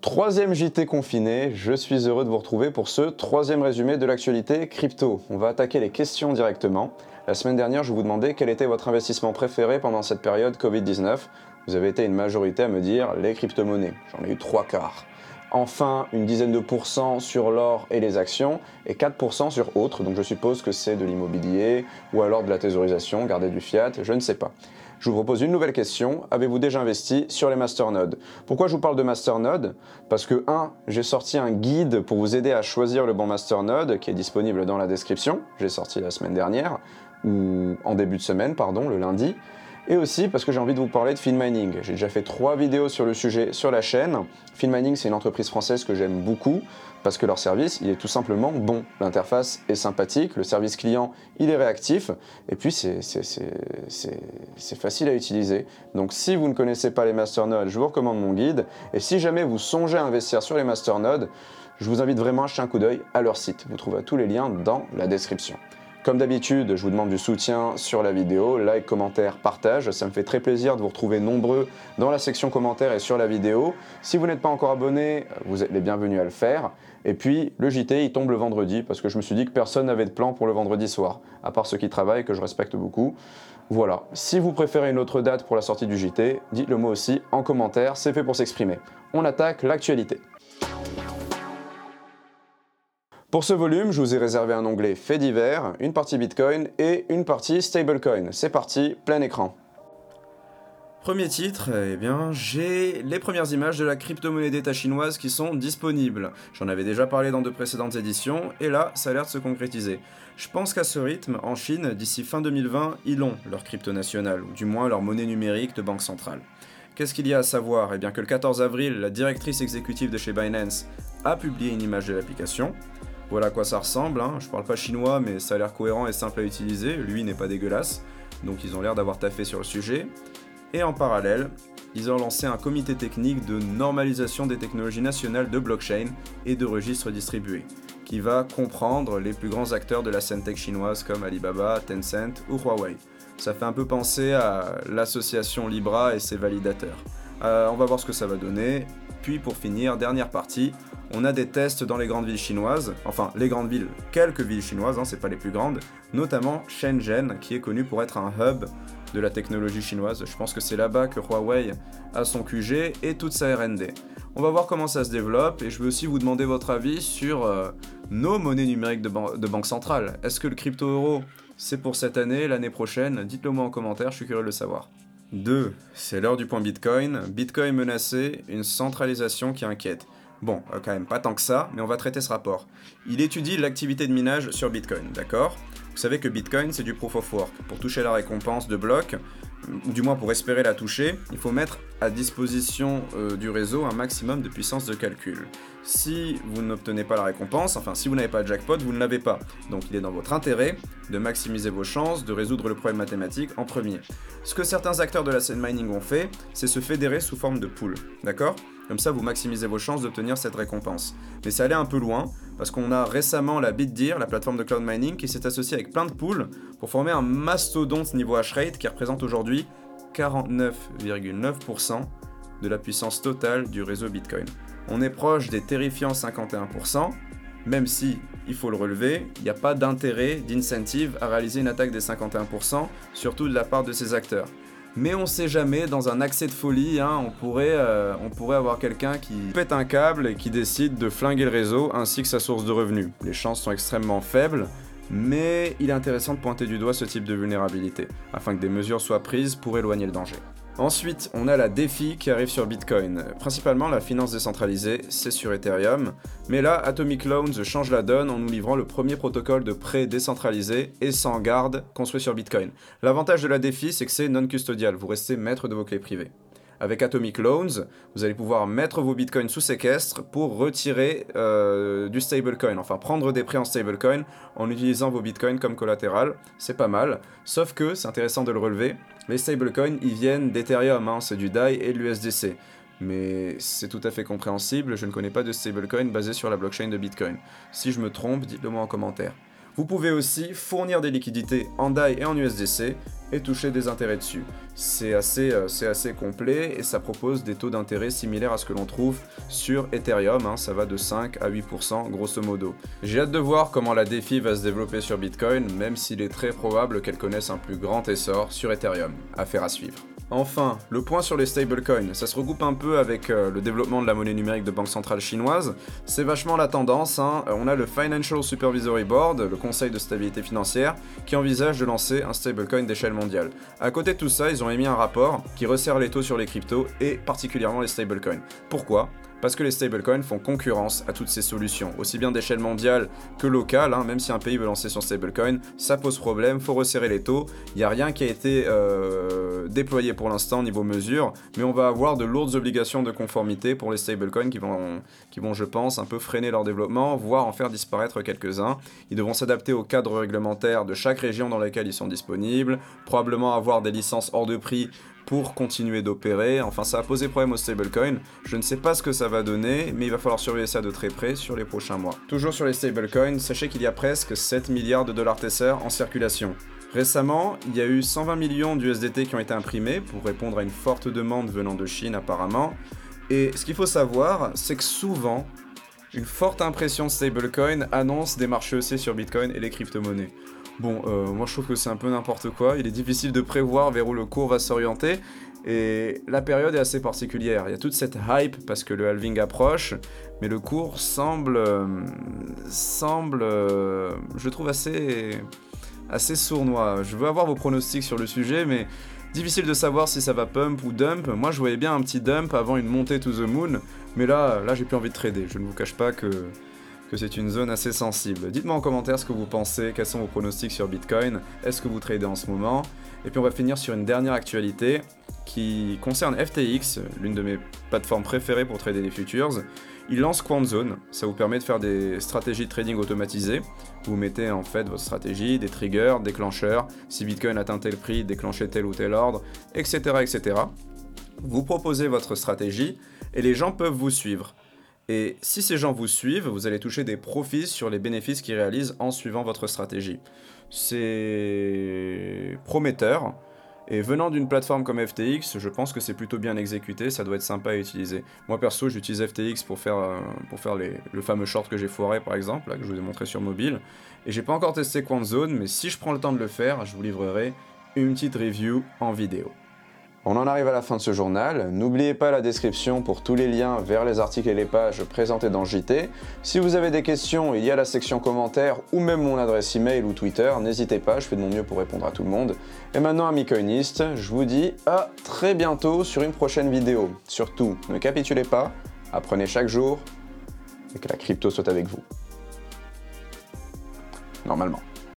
Troisième JT confiné, je suis heureux de vous retrouver pour ce troisième résumé de l'actualité crypto. On va attaquer les questions directement. La semaine dernière, je vous demandais quel était votre investissement préféré pendant cette période Covid-19. Vous avez été une majorité à me dire les crypto-monnaies. J'en ai eu trois quarts. Enfin, une dizaine de pourcents sur l'or et les actions et 4% sur autres. Donc je suppose que c'est de l'immobilier ou alors de la thésaurisation, garder du fiat, je ne sais pas je vous propose une nouvelle question. Avez-vous déjà investi sur les masternodes? Pourquoi je vous parle de masternodes Parce que 1. J'ai sorti un guide pour vous aider à choisir le bon masternode qui est disponible dans la description. J'ai sorti la semaine dernière, ou en début de semaine, pardon, le lundi et aussi parce que j'ai envie de vous parler de FinMining. J'ai déjà fait trois vidéos sur le sujet sur la chaîne. FinMining, c'est une entreprise française que j'aime beaucoup parce que leur service, il est tout simplement bon. L'interface est sympathique, le service client, il est réactif, et puis c'est facile à utiliser. Donc si vous ne connaissez pas les masternodes, je vous recommande mon guide, et si jamais vous songez à investir sur les masternodes, je vous invite vraiment à jeter un coup d'œil à leur site. Vous trouverez tous les liens dans la description. Comme d'habitude, je vous demande du soutien sur la vidéo, like, commentaire, partage. Ça me fait très plaisir de vous retrouver nombreux dans la section commentaires et sur la vidéo. Si vous n'êtes pas encore abonné, vous êtes les bienvenus à le faire. Et puis, le JT, il tombe le vendredi parce que je me suis dit que personne n'avait de plan pour le vendredi soir, à part ceux qui travaillent, que je respecte beaucoup. Voilà. Si vous préférez une autre date pour la sortie du JT, dites-le moi aussi en commentaire, c'est fait pour s'exprimer. On attaque l'actualité. Pour ce volume, je vous ai réservé un onglet Fait divers, une partie Bitcoin et une partie Stablecoin. C'est parti, plein écran. Premier titre, eh bien, j'ai les premières images de la crypto-monnaie d'État chinoise qui sont disponibles. J'en avais déjà parlé dans de précédentes éditions, et là, ça a l'air de se concrétiser. Je pense qu'à ce rythme, en Chine, d'ici fin 2020, ils ont leur crypto nationale, ou du moins leur monnaie numérique de banque centrale. Qu'est-ce qu'il y a à savoir? Eh bien que le 14 avril, la directrice exécutive de chez Binance a publié une image de l'application. Voilà à quoi ça ressemble. Hein. Je parle pas chinois, mais ça a l'air cohérent et simple à utiliser. Lui n'est pas dégueulasse. Donc ils ont l'air d'avoir taffé sur le sujet. Et en parallèle, ils ont lancé un comité technique de normalisation des technologies nationales de blockchain et de registres distribués, qui va comprendre les plus grands acteurs de la scène tech chinoise comme Alibaba, Tencent ou Huawei. Ça fait un peu penser à l'association Libra et ses validateurs. Euh, on va voir ce que ça va donner. Puis pour finir, dernière partie, on a des tests dans les grandes villes chinoises, enfin les grandes villes, quelques villes chinoises, hein, c'est pas les plus grandes, notamment Shenzhen, qui est connu pour être un hub de la technologie chinoise. Je pense que c'est là-bas que Huawei a son QG et toute sa RD. On va voir comment ça se développe et je veux aussi vous demander votre avis sur euh, nos monnaies numériques de, de banque centrale. Est-ce que le crypto-euro c'est pour cette année, l'année prochaine? Dites-le moi en commentaire, je suis curieux de le savoir. 2. C'est l'heure du point Bitcoin. Bitcoin menacé, une centralisation qui inquiète. Bon, euh, quand même pas tant que ça, mais on va traiter ce rapport. Il étudie l'activité de minage sur Bitcoin, d'accord? Vous savez que Bitcoin, c'est du proof of work. Pour toucher la récompense de bloc, du moins pour espérer la toucher, il faut mettre à disposition euh, du réseau un maximum de puissance de calcul. Si vous n'obtenez pas la récompense, enfin si vous n'avez pas de jackpot, vous ne l'avez pas. Donc il est dans votre intérêt de maximiser vos chances de résoudre le problème mathématique en premier. Ce que certains acteurs de la scène mining ont fait, c'est se fédérer sous forme de pool, d'accord? Comme ça, vous maximisez vos chances d'obtenir cette récompense. Mais ça allait un peu loin, parce qu'on a récemment la BitDeer, la plateforme de cloud mining, qui s'est associée avec plein de pools pour former un mastodonte niveau hashrate qui représente aujourd'hui 49,9% de la puissance totale du réseau Bitcoin. On est proche des terrifiants 51%, même si, il faut le relever, il n'y a pas d'intérêt, d'incentive à réaliser une attaque des 51%, surtout de la part de ces acteurs. Mais on sait jamais, dans un accès de folie, hein, euh, on pourrait avoir quelqu'un qui pète un câble et qui décide de flinguer le réseau ainsi que sa source de revenus. Les chances sont extrêmement faibles, mais il est intéressant de pointer du doigt ce type de vulnérabilité, afin que des mesures soient prises pour éloigner le danger. Ensuite, on a la défi qui arrive sur Bitcoin. Principalement, la finance décentralisée, c'est sur Ethereum. Mais là, Atomic Loans change la donne en nous livrant le premier protocole de prêt décentralisé et sans garde construit sur Bitcoin. L'avantage de la défi, c'est que c'est non custodial, vous restez maître de vos clés privées. Avec Atomic Loans, vous allez pouvoir mettre vos bitcoins sous séquestre pour retirer euh, du stablecoin, enfin prendre des prêts en stablecoin en utilisant vos bitcoins comme collatéral. C'est pas mal, sauf que, c'est intéressant de le relever, les stablecoins ils viennent d'Ethereum, hein, c'est du DAI et de l'USDC. Mais c'est tout à fait compréhensible, je ne connais pas de stablecoin basé sur la blockchain de Bitcoin. Si je me trompe, dites-le moi en commentaire. Vous pouvez aussi fournir des liquidités en DAI et en USDC et toucher des intérêts dessus. C'est assez, euh, assez complet et ça propose des taux d'intérêt similaires à ce que l'on trouve sur Ethereum, hein. ça va de 5 à 8% grosso modo. J'ai hâte de voir comment la défi va se développer sur Bitcoin, même s'il est très probable qu'elle connaisse un plus grand essor sur Ethereum. Affaire à suivre. Enfin, le point sur les stablecoins, ça se regroupe un peu avec euh, le développement de la monnaie numérique de banque centrale chinoise. C'est vachement la tendance. Hein. On a le Financial Supervisory Board, le Conseil de stabilité financière, qui envisage de lancer un stablecoin d'échelle mondiale. À côté de tout ça, ils ont émis un rapport qui resserre les taux sur les cryptos et particulièrement les stablecoins. Pourquoi? Parce que les stablecoins font concurrence à toutes ces solutions, aussi bien d'échelle mondiale que locale, hein, même si un pays veut lancer son stablecoin, ça pose problème, faut resserrer les taux, il n'y a rien qui a été euh, déployé pour l'instant niveau mesure, mais on va avoir de lourdes obligations de conformité pour les stablecoins qui vont, qui vont, je pense, un peu freiner leur développement, voire en faire disparaître quelques-uns. Ils devront s'adapter au cadre réglementaire de chaque région dans laquelle ils sont disponibles, probablement avoir des licences hors de prix pour continuer d'opérer. Enfin, ça a posé problème au stablecoin. Je ne sais pas ce que ça va donner, mais il va falloir surveiller ça de très près sur les prochains mois. Toujours sur les stablecoins, sachez qu'il y a presque 7 milliards de dollars Tether en circulation. Récemment, il y a eu 120 millions d'USDT qui ont été imprimés pour répondre à une forte demande venant de Chine apparemment. Et ce qu'il faut savoir, c'est que souvent, une forte impression stablecoin annonce des marchés haussiers sur Bitcoin et les crypto-monnaies. Bon, euh, moi je trouve que c'est un peu n'importe quoi. Il est difficile de prévoir vers où le cours va s'orienter. Et la période est assez particulière. Il y a toute cette hype parce que le halving approche, mais le cours semble, euh, semble, euh, je trouve assez, assez sournois. Je veux avoir vos pronostics sur le sujet, mais difficile de savoir si ça va pump ou dump. Moi, je voyais bien un petit dump avant une montée to the moon, mais là, là, j'ai plus envie de trader. Je ne vous cache pas que que c'est une zone assez sensible. Dites-moi en commentaire ce que vous pensez, quels sont vos pronostics sur Bitcoin, est-ce que vous tradez en ce moment Et puis on va finir sur une dernière actualité qui concerne FTX, l'une de mes plateformes préférées pour trader les futures. Il lance QuantZone, ça vous permet de faire des stratégies de trading automatisées. Vous mettez en fait votre stratégie, des triggers, déclencheurs, si Bitcoin atteint tel prix, déclenchez tel ou tel ordre, etc. etc. Vous proposez votre stratégie et les gens peuvent vous suivre. Et si ces gens vous suivent, vous allez toucher des profits sur les bénéfices qu'ils réalisent en suivant votre stratégie. C'est prometteur. Et venant d'une plateforme comme FTX, je pense que c'est plutôt bien exécuté, ça doit être sympa à utiliser. Moi perso, j'utilise FTX pour faire, euh, pour faire le fameux short que j'ai foiré par exemple, là, que je vous ai montré sur mobile. Et j'ai pas encore testé QuantZone, mais si je prends le temps de le faire, je vous livrerai une petite review en vidéo. On en arrive à la fin de ce journal. N'oubliez pas la description pour tous les liens vers les articles et les pages présentés dans JT. Si vous avez des questions, il y a la section commentaires ou même mon adresse email ou Twitter. N'hésitez pas, je fais de mon mieux pour répondre à tout le monde. Et maintenant, amis coinistes, je vous dis à très bientôt sur une prochaine vidéo. Surtout, ne capitulez pas, apprenez chaque jour et que la crypto soit avec vous. Normalement.